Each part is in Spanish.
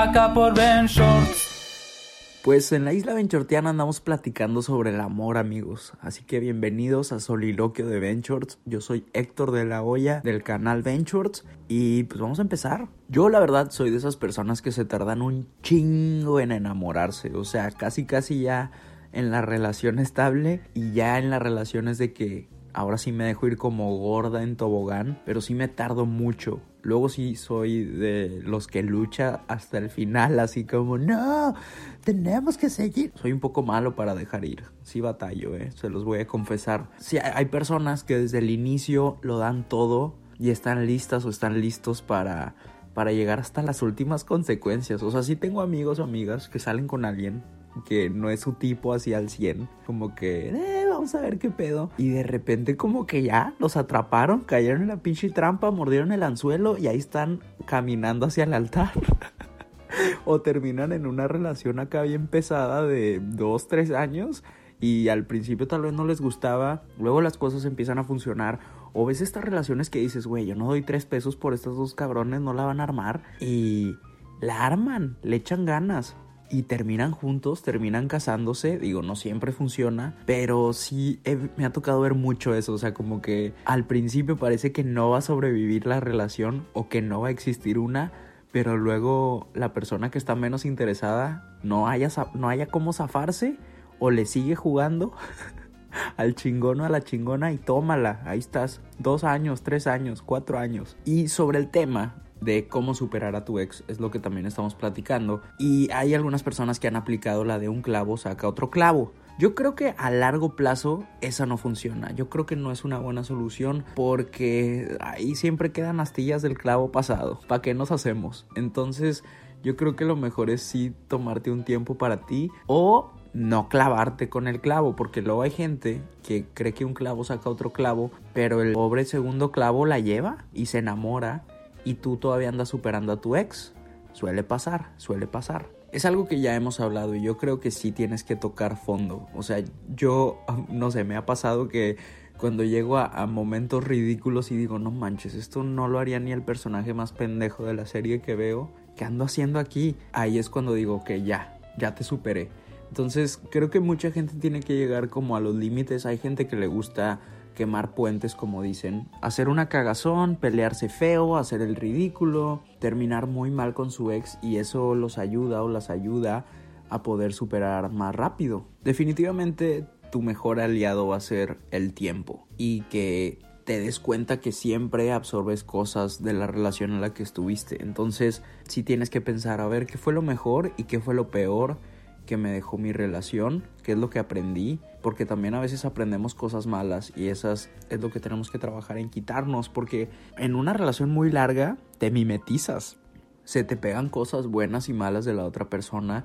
acá por Ben. Pues en la isla Benchortiana andamos platicando sobre el amor, amigos. Así que bienvenidos a Soliloquio de Benchorts. Yo soy Héctor de la Hoya del canal Benchorts y pues vamos a empezar. Yo la verdad soy de esas personas que se tardan un chingo en enamorarse, o sea, casi casi ya en la relación estable y ya en las relaciones de que ahora sí me dejo ir como gorda en tobogán, pero sí me tardo mucho. Luego sí soy de los que lucha hasta el final, así como, no, tenemos que seguir. Soy un poco malo para dejar ir. Sí batallo, eh, se los voy a confesar. Sí, hay personas que desde el inicio lo dan todo y están listas o están listos para, para llegar hasta las últimas consecuencias. O sea, sí tengo amigos o amigas que salen con alguien que no es su tipo así al 100. Como que, eh, vamos a ver qué pedo. Y de repente como que ya los atraparon, cayeron en la pinche trampa, mordieron el anzuelo y ahí están caminando hacia el altar. o terminan en una relación acá bien pesada de 2, 3 años. Y al principio tal vez no les gustaba, luego las cosas empiezan a funcionar. O ves estas relaciones que dices, güey, yo no doy tres pesos por estos dos cabrones, no la van a armar. Y la arman, le echan ganas y terminan juntos, terminan casándose. Digo, no siempre funciona, pero sí me ha tocado ver mucho eso. O sea, como que al principio parece que no va a sobrevivir la relación o que no va a existir una, pero luego la persona que está menos interesada no haya, no haya cómo zafarse o le sigue jugando. al chingón o a la chingona y tómala, ahí estás, dos años, tres años, cuatro años. Y sobre el tema de cómo superar a tu ex es lo que también estamos platicando y hay algunas personas que han aplicado la de un clavo saca otro clavo. Yo creo que a largo plazo esa no funciona. Yo creo que no es una buena solución porque ahí siempre quedan astillas del clavo pasado. ¿Para qué nos hacemos? Entonces yo creo que lo mejor es sí tomarte un tiempo para ti o no clavarte con el clavo, porque luego hay gente que cree que un clavo saca otro clavo, pero el pobre segundo clavo la lleva y se enamora y tú todavía andas superando a tu ex. Suele pasar, suele pasar. Es algo que ya hemos hablado y yo creo que sí tienes que tocar fondo. O sea, yo, no sé, me ha pasado que cuando llego a, momentos ridículos y digo, no manches, esto no lo haría ni el personaje más pendejo de la serie que veo. ¿Qué ando haciendo aquí? Ahí es cuando digo que ya, ya te superé. Entonces creo que mucha gente tiene que llegar como a los límites. Hay gente que le gusta quemar puentes, como dicen. Hacer una cagazón, pelearse feo, hacer el ridículo, terminar muy mal con su ex y eso los ayuda o las ayuda a poder superar más rápido. Definitivamente tu mejor aliado va a ser el tiempo y que te des cuenta que siempre absorbes cosas de la relación en la que estuviste. Entonces, sí tienes que pensar a ver qué fue lo mejor y qué fue lo peor que me dejó mi relación, qué es lo que aprendí, porque también a veces aprendemos cosas malas y esas es lo que tenemos que trabajar en quitarnos, porque en una relación muy larga te mimetizas, se te pegan cosas buenas y malas de la otra persona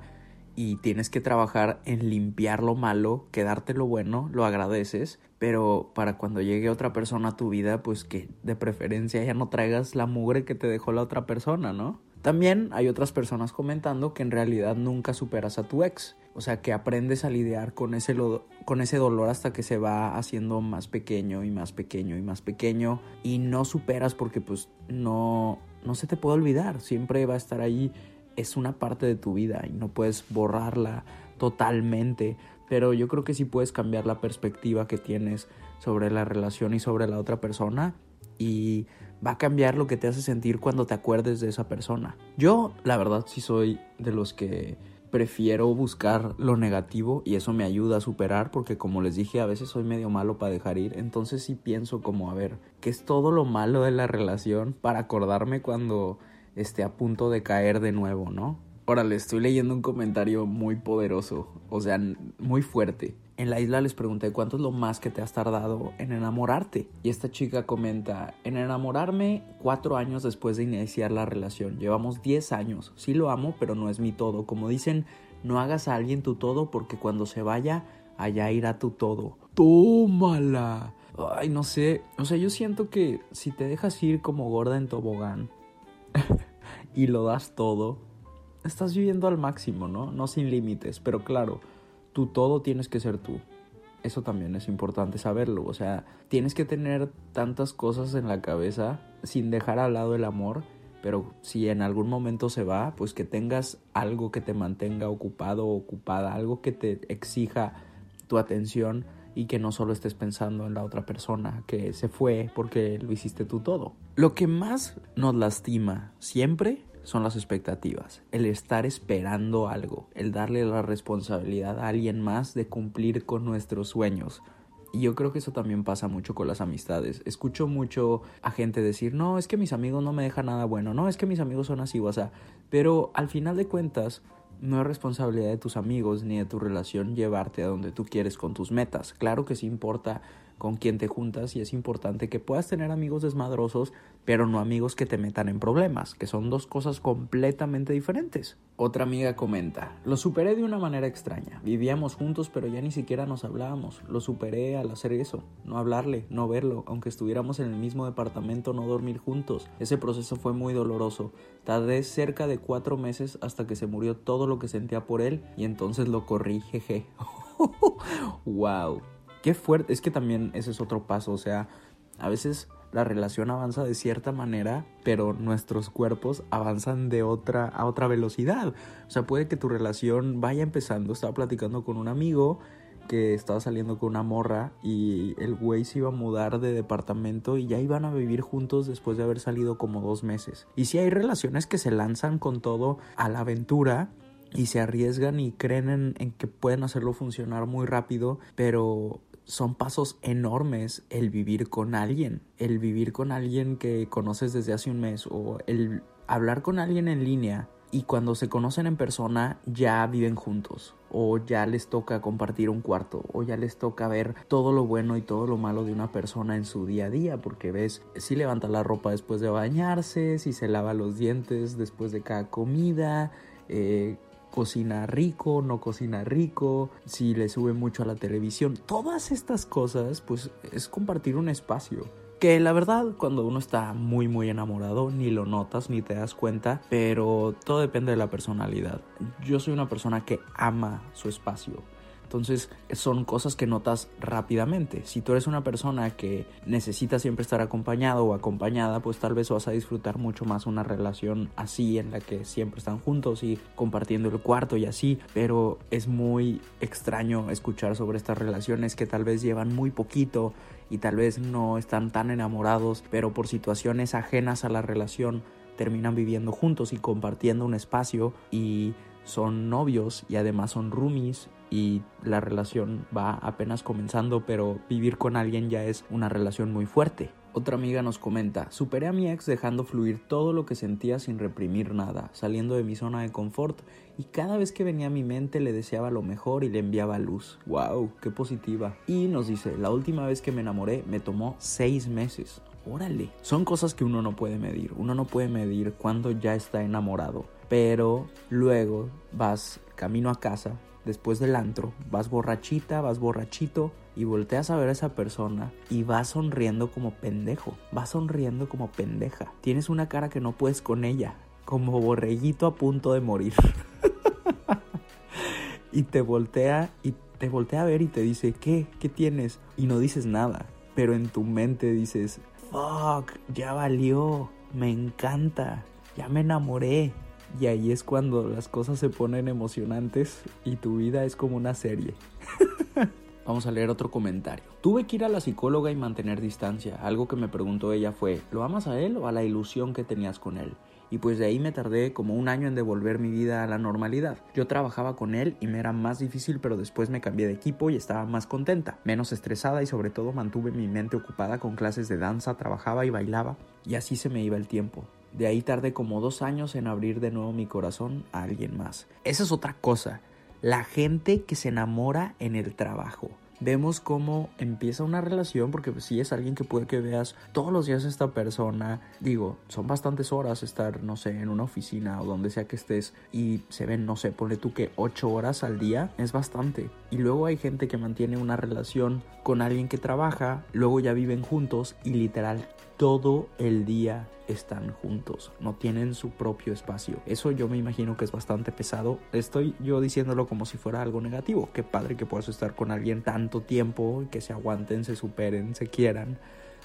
y tienes que trabajar en limpiar lo malo, quedarte lo bueno, lo agradeces, pero para cuando llegue otra persona a tu vida, pues que de preferencia ya no traigas la mugre que te dejó la otra persona, ¿no? También hay otras personas comentando que en realidad nunca superas a tu ex. O sea, que aprendes a lidiar con ese, con ese dolor hasta que se va haciendo más pequeño y más pequeño y más pequeño. Y no superas porque pues no, no se te puede olvidar. Siempre va a estar ahí. Es una parte de tu vida y no puedes borrarla totalmente. Pero yo creo que sí puedes cambiar la perspectiva que tienes sobre la relación y sobre la otra persona y va a cambiar lo que te hace sentir cuando te acuerdes de esa persona. Yo, la verdad, sí soy de los que prefiero buscar lo negativo y eso me ayuda a superar porque como les dije a veces soy medio malo para dejar ir entonces sí pienso como a ver qué es todo lo malo de la relación para acordarme cuando esté a punto de caer de nuevo, ¿no? Órale, estoy leyendo un comentario muy poderoso, o sea, muy fuerte. En la isla les pregunté cuánto es lo más que te has tardado en enamorarte. Y esta chica comenta, en enamorarme cuatro años después de iniciar la relación. Llevamos diez años. Sí lo amo, pero no es mi todo. Como dicen, no hagas a alguien tu todo porque cuando se vaya, allá irá tu todo. Tómala. Ay, no sé. O sea, yo siento que si te dejas ir como gorda en tobogán y lo das todo, estás viviendo al máximo, ¿no? No sin límites, pero claro, tú todo tienes que ser tú. Eso también es importante saberlo, o sea, tienes que tener tantas cosas en la cabeza sin dejar al lado el amor, pero si en algún momento se va, pues que tengas algo que te mantenga ocupado o ocupada, algo que te exija tu atención y que no solo estés pensando en la otra persona que se fue porque lo hiciste tú todo. Lo que más nos lastima siempre son las expectativas, el estar esperando algo, el darle la responsabilidad a alguien más de cumplir con nuestros sueños. Y yo creo que eso también pasa mucho con las amistades. Escucho mucho a gente decir, no, es que mis amigos no me dejan nada bueno, no, es que mis amigos son así o así. Pero al final de cuentas, no es responsabilidad de tus amigos ni de tu relación llevarte a donde tú quieres con tus metas. Claro que sí importa con quién te juntas y es importante que puedas tener amigos desmadrosos, pero no amigos que te metan en problemas, que son dos cosas completamente diferentes. Otra amiga comenta, lo superé de una manera extraña, vivíamos juntos pero ya ni siquiera nos hablábamos, lo superé al hacer eso, no hablarle, no verlo, aunque estuviéramos en el mismo departamento, no dormir juntos, ese proceso fue muy doloroso, tardé cerca de cuatro meses hasta que se murió todo lo que sentía por él y entonces lo corrí, jeje. wow. Qué fuerte, es que también ese es otro paso, o sea, a veces la relación avanza de cierta manera, pero nuestros cuerpos avanzan de otra a otra velocidad. O sea, puede que tu relación vaya empezando, estaba platicando con un amigo que estaba saliendo con una morra y el güey se iba a mudar de departamento y ya iban a vivir juntos después de haber salido como dos meses. Y si hay relaciones que se lanzan con todo a la aventura, y se arriesgan y creen en, en, que pueden hacerlo funcionar muy rápido, pero son pasos enormes el vivir con alguien, el vivir con alguien que conoces desde hace un mes o el hablar con alguien en línea y cuando se conocen en persona ya viven juntos o ya les toca compartir un cuarto o ya les toca ver todo lo bueno y todo lo malo de una persona en su día a día porque ves si levanta la ropa después de bañarse, si se lava los dientes después de cada comida, eh, cocina rico, no cocina rico, si le sube mucho a la televisión. Todas estas cosas, pues es compartir un espacio. Que la verdad, cuando uno está muy muy enamorado, ni lo notas ni te das cuenta, pero todo depende de la personalidad. Yo soy una persona que ama su espacio entonces son cosas que notas rápidamente. Si tú eres una persona que necesita siempre estar acompañado o acompañada, pues tal vez vas a disfrutar mucho más una relación así en la que siempre están juntos y compartiendo el cuarto y así. Pero es muy extraño escuchar sobre estas relaciones que tal vez llevan muy poquito y tal vez no están tan enamorados, pero por situaciones ajenas a la relación terminan viviendo juntos y compartiendo un espacio y son novios y además son roomies y la relación va apenas comenzando, pero vivir con alguien ya es una relación muy fuerte. Otra amiga nos comenta, superé a mi ex dejando fluir todo lo que sentía sin reprimir nada, saliendo de mi zona de confort y cada vez que venía a mi mente le deseaba lo mejor y le enviaba luz. ¡Wow! ¡Qué positiva! Y nos dice, la última vez que me enamoré me tomó seis meses. Órale, son cosas que uno no puede medir, uno no puede medir cuando ya está enamorado, pero luego vas camino a casa después del antro, vas borrachita, vas borrachito y volteas a ver a esa persona y vas sonriendo como pendejo, vas sonriendo como pendeja. Tienes una cara que no puedes con ella, como borreguito a punto de morir. y te voltea y te voltea a ver y te dice, "¿Qué? ¿Qué tienes?" y no dices nada, pero en tu mente dices, "Fuck, ya valió, me encanta, ya me enamoré." Y ahí es cuando las cosas se ponen emocionantes y tu vida es como una serie. Vamos a leer otro comentario. Tuve que ir a la psicóloga y mantener distancia. Algo que me preguntó ella fue, ¿lo amas a él o a la ilusión que tenías con él? y pues de ahí me tardé como un año en devolver mi vida a la normalidad. Yo trabajaba con él y me era más difícil, pero después me cambié de equipo y estaba más contenta, menos estresada y sobre todo mantuve mi mente ocupada con clases de danza, trabajaba y bailaba y así se me iba el tiempo. De ahí tardé como dos años en abrir de nuevo mi corazón a alguien más. Esa es otra cosa, la gente que se enamora en el trabajo vemos cómo empieza una relación, porque si sí es alguien que puede que veas todos los días esta persona, digo, son bastantes horas estar, no sé, en una oficina o donde sea que estés y se ven, no sé, ponle tú que 8 horas al día, es bastante. Y luego hay gente que mantiene una relación con alguien que trabaja, luego ya viven juntos y literal todo el día están juntos, no tienen su propio espacio. Eso yo me imagino que es bastante pesado. Estoy yo diciéndolo como si fuera algo negativo. Qué padre que puedas estar con alguien tanto tiempo, que se aguanten, se superen, se quieran,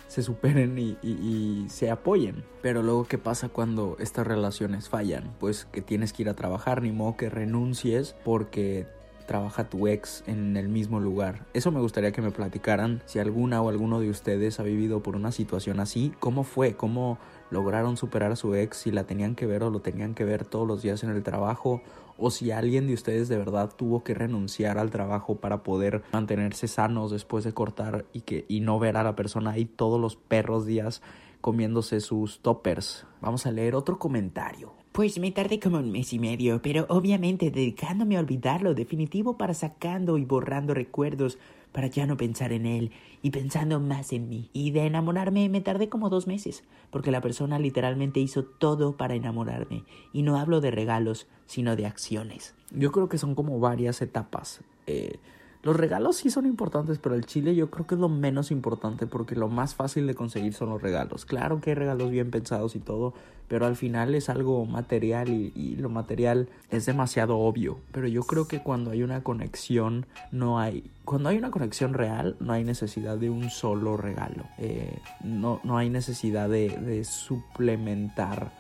se superen y, y se apoyen. Pero luego, ¿qué pasa cuando estas relaciones fallan? Pues que tienes que ir a trabajar, ni modo que renuncies porque trabaja tu ex en el mismo lugar. Eso me gustaría que me platicaran si alguna o alguno de ustedes ha vivido por una situación así, cómo fue, cómo lograron superar a su ex, si la tenían que ver o lo tenían que ver todos los días en el trabajo, o si alguien de ustedes de verdad tuvo que renunciar al trabajo para poder mantenerse sanos después de cortar y que y no ver a la persona ahí todos los perros días comiéndose sus toppers. Vamos a leer otro comentario. Pues me tardé como un mes y medio, pero obviamente dedicándome a olvidarlo definitivo para sacando y borrando recuerdos para ya no pensar en él y pensando más en mí. Y de enamorarme me tardé como dos meses, porque la persona literalmente hizo todo para enamorarme. Y no hablo de regalos, sino de acciones. Yo creo que son como varias etapas. Eh, los regalos sí son importantes, pero el chile yo creo que es lo menos importante porque lo más fácil de conseguir son los regalos. Claro que hay regalos bien pensados y todo, pero al final es algo material y, lo material es demasiado obvio. Pero yo creo que cuando hay una conexión, no hay... Cuando hay una conexión real, no hay necesidad de un solo regalo. Eh, no, no hay necesidad de, de suplementar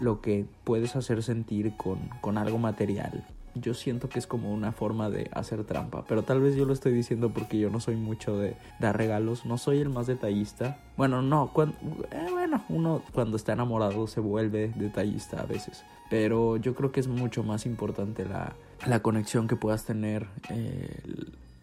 lo que puedes hacer sentir con, con algo material yo siento que es como una forma de hacer trampa. Pero tal vez yo lo estoy diciendo porque yo no soy mucho de dar regalos. No soy el más detallista. Bueno, no. Eh, bueno, uno cuando está enamorado se vuelve detallista a veces. Pero yo creo que es mucho más importante la, la conexión que puedas tener. Eh,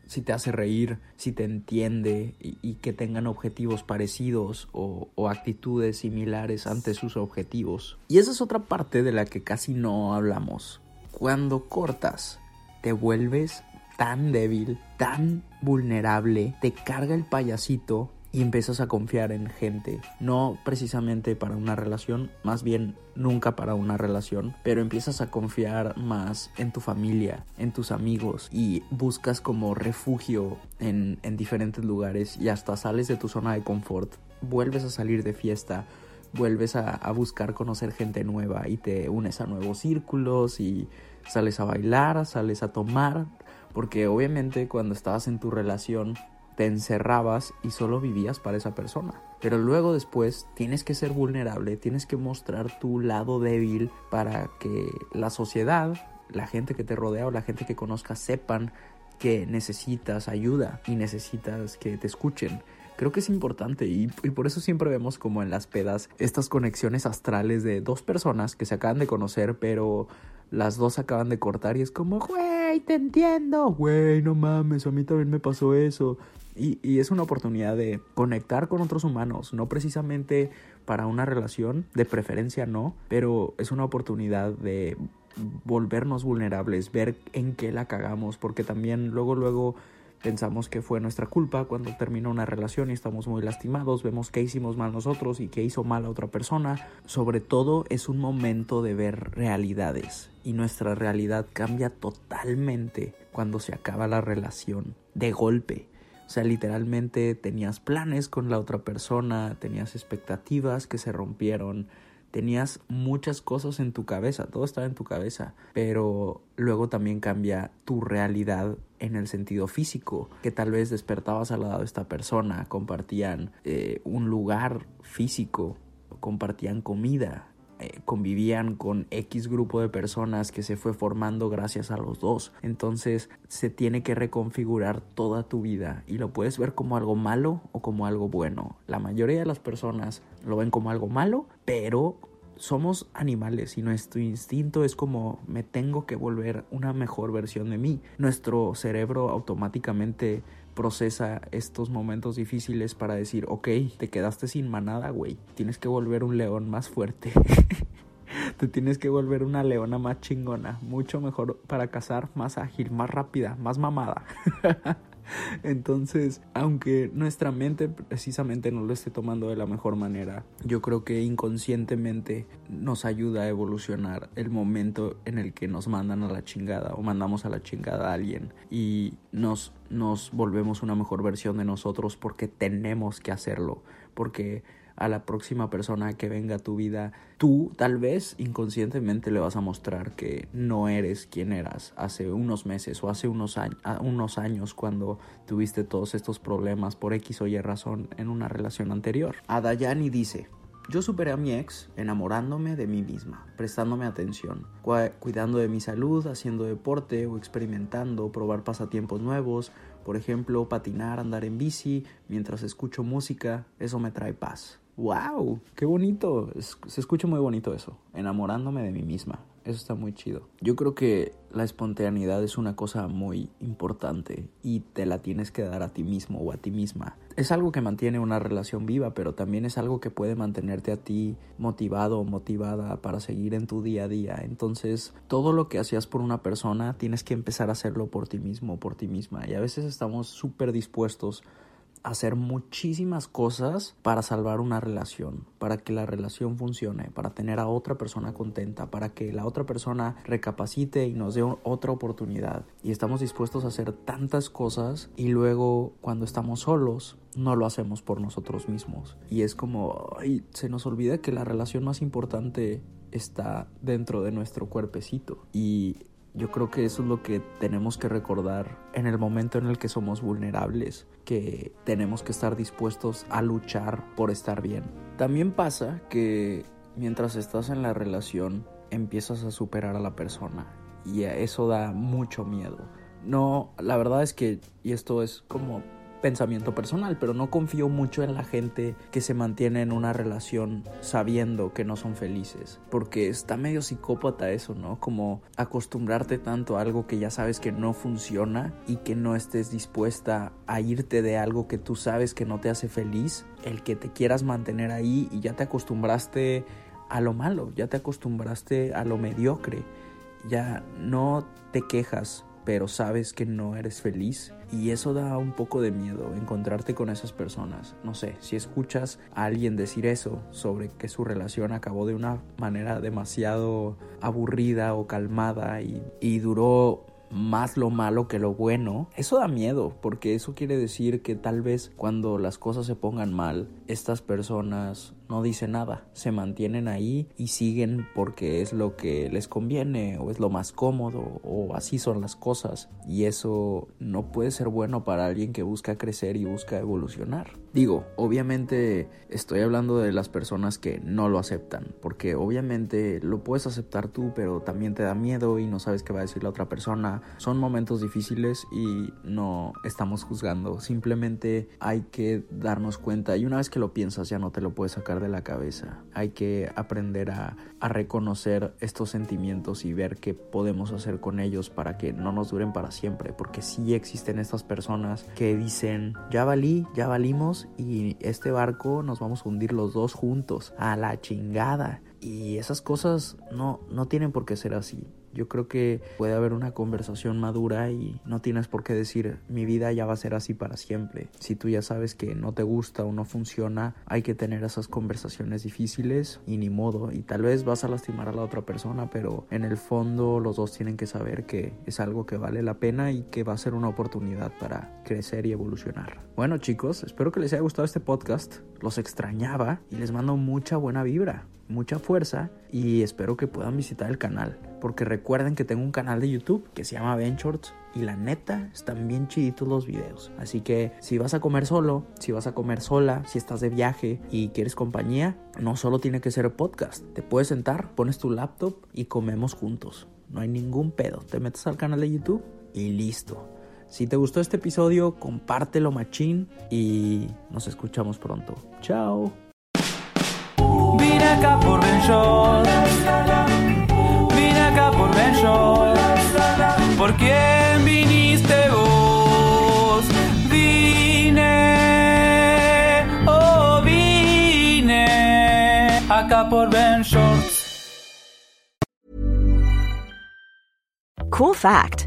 si te hace reír, si te entiende y, que tengan objetivos parecidos o, o, actitudes similares ante sus objetivos. Y esa es otra parte de la que casi no hablamos cuando cortas, te vuelves tan débil, tan vulnerable, te carga el payasito y empiezas a confiar en gente. No precisamente para una relación, más bien nunca para una relación, pero empiezas a confiar más en tu familia, en tus amigos y buscas como refugio en, en diferentes lugares y hasta sales de tu zona de confort, vuelves a salir de fiesta vuelves a, buscar conocer gente nueva y te unes a nuevos círculos y sales a bailar, sales a tomar, porque obviamente cuando estabas en tu relación te encerrabas y solo vivías para esa persona. Pero luego después tienes que ser vulnerable, tienes que mostrar tu lado débil para que la sociedad, la gente que te rodea o la gente que conozcas sepan que necesitas ayuda y necesitas que te escuchen. Creo que es importante y, por eso siempre vemos como en las pedas estas conexiones astrales de dos personas que se acaban de conocer pero las dos acaban de cortar y es como, güey, te entiendo, güey, no mames, a mí también me pasó eso. Y, y, es una oportunidad de conectar con otros humanos, no precisamente para una relación, de preferencia no, pero es una oportunidad de volvernos vulnerables, ver en qué la cagamos, porque también luego, luego pensamos que fue nuestra culpa cuando terminó una relación y estamos muy lastimados, vemos qué hicimos mal nosotros y qué hizo mal a otra persona. Sobre todo es un momento de ver realidades y nuestra realidad cambia totalmente cuando se acaba la relación de golpe. O sea, literalmente tenías planes con la otra persona, tenías expectativas que se rompieron, tenías muchas cosas en tu cabeza, todo estaba en tu cabeza, pero luego también cambia tu realidad en el sentido físico, que tal vez despertabas al lado de esta persona, compartían eh, un lugar físico, compartían comida eh, convivían con X grupo de personas que se fue formando gracias a los dos. Entonces se tiene que reconfigurar toda tu vida y lo puedes ver como algo malo o como algo bueno. La mayoría de las personas lo ven como algo malo, pero somos animales y nuestro instinto es como me tengo que volver una mejor versión de mí. Nuestro cerebro automáticamente procesa estos momentos difíciles para decir, ok, te quedaste sin manada, güey, tienes que volver un león más fuerte. te tienes que volver una leona más chingona, mucho mejor para cazar, más ágil, más rápida, más mamada. Entonces, aunque nuestra mente precisamente no lo esté tomando de la mejor manera, yo creo que inconscientemente nos ayuda a evolucionar el momento en el que nos mandan a la chingada o mandamos a la chingada a alguien y nos, nos volvemos una mejor versión de nosotros porque tenemos que hacerlo, porque a la próxima persona que venga a tu vida, tú tal vez inconscientemente le vas a mostrar que no eres quien eras hace unos meses o hace unos, años, cuando tuviste todos estos problemas por X o Y razón en una relación anterior. Adayani dice, yo superé a mi ex enamorándome de mí misma, prestándome atención, cuidando de mi salud, haciendo deporte o experimentando, probar pasatiempos nuevos, por ejemplo, patinar, andar en bici, mientras escucho música, eso me trae paz. ¡Wow! ¡Qué bonito! se escucha muy bonito eso. Enamorándome de mí misma. Eso está muy chido. Yo creo que la espontaneidad es una cosa muy importante y te la tienes que dar a ti mismo o a ti misma. Es algo que mantiene una relación viva, pero también es algo que puede mantenerte a ti motivado o motivada para seguir en tu día a día. Entonces, todo lo que hacías por una persona, tienes que empezar a hacerlo por ti mismo o por ti misma. Y a veces estamos súper dispuestos hacer muchísimas cosas para salvar una relación, para que la relación funcione, para tener a otra persona contenta, para que la otra persona recapacite y nos dé otra oportunidad. Y estamos dispuestos a hacer tantas cosas y luego cuando estamos solos no lo hacemos por nosotros mismos. Y es como, se nos olvida que la relación más importante está dentro de nuestro cuerpecito. Y yo creo que eso es lo que tenemos que recordar en el momento en el que somos vulnerables, que tenemos que estar dispuestos a luchar por estar bien. También pasa que mientras estás en la relación empiezas a superar a la persona y eso da mucho miedo. No, la verdad es que, y esto es como pensamiento personal, pero no confío mucho en la gente que se mantiene en una relación sabiendo que no son felices, porque está medio psicópata eso, ¿no? Como acostumbrarte tanto a algo que ya sabes que no funciona y que no estés dispuesta a irte de algo que tú sabes que no te hace feliz, el que te quieras mantener ahí y ya te acostumbraste a lo malo, ya te acostumbraste a lo mediocre, ya no te quejas pero sabes que no eres feliz y eso da un poco de miedo, encontrarte con esas personas. No sé, si escuchas a alguien decir eso sobre que su relación acabó de una manera demasiado aburrida o calmada y, y duró más lo malo que lo bueno, eso da miedo, porque eso quiere decir que tal vez cuando las cosas se pongan mal, estas personas no dicen nada, se mantienen ahí y siguen porque es lo que les conviene o es lo más cómodo o así son las cosas y eso no puede ser bueno para alguien que busca crecer y busca evolucionar. Digo, obviamente estoy hablando de las personas que no lo aceptan, porque obviamente lo puedes aceptar tú, pero también te da miedo y no sabes qué va a decir la otra persona. Son momentos difíciles y no estamos juzgando, simplemente hay que darnos cuenta y una vez que lo piensas ya no te lo puedes sacar de la cabeza. Hay que aprender a, a reconocer estos sentimientos y ver qué podemos hacer con ellos para que no nos duren para siempre, porque sí existen estas personas que dicen, ya valí, ya valimos y este barco nos vamos a hundir los dos juntos, a la chingada. Y esas cosas no, no tienen por qué ser así. Yo creo que puede haber una conversación madura y no tienes por qué decir mi vida ya va a ser así para siempre. Si tú ya sabes que no te gusta o no funciona, hay que tener esas conversaciones difíciles y ni modo. Y tal vez vas a lastimar a la otra persona, pero en el fondo los dos tienen que saber que es algo que vale la pena y que va a ser una oportunidad para crecer y evolucionar. Bueno chicos, espero que les haya gustado este podcast. Los extrañaba y les mando mucha buena vibra. Mucha fuerza y espero que puedan visitar el canal. Porque recuerden que tengo un canal de YouTube que se llama Ventures y la neta están bien chiditos los videos. Así que si vas a comer solo, si vas a comer sola, si estás de viaje y quieres compañía, no solo tiene que ser podcast. Te puedes sentar, pones tu laptop y comemos juntos. No hay ningún pedo. Te metes al canal de YouTube y listo. Si te gustó este episodio, compártelo machín y nos escuchamos pronto. Chao. Vine acá por. Vine acá por. ¿Por quién viniste vos? Vine, oh vine acá por. Cool fact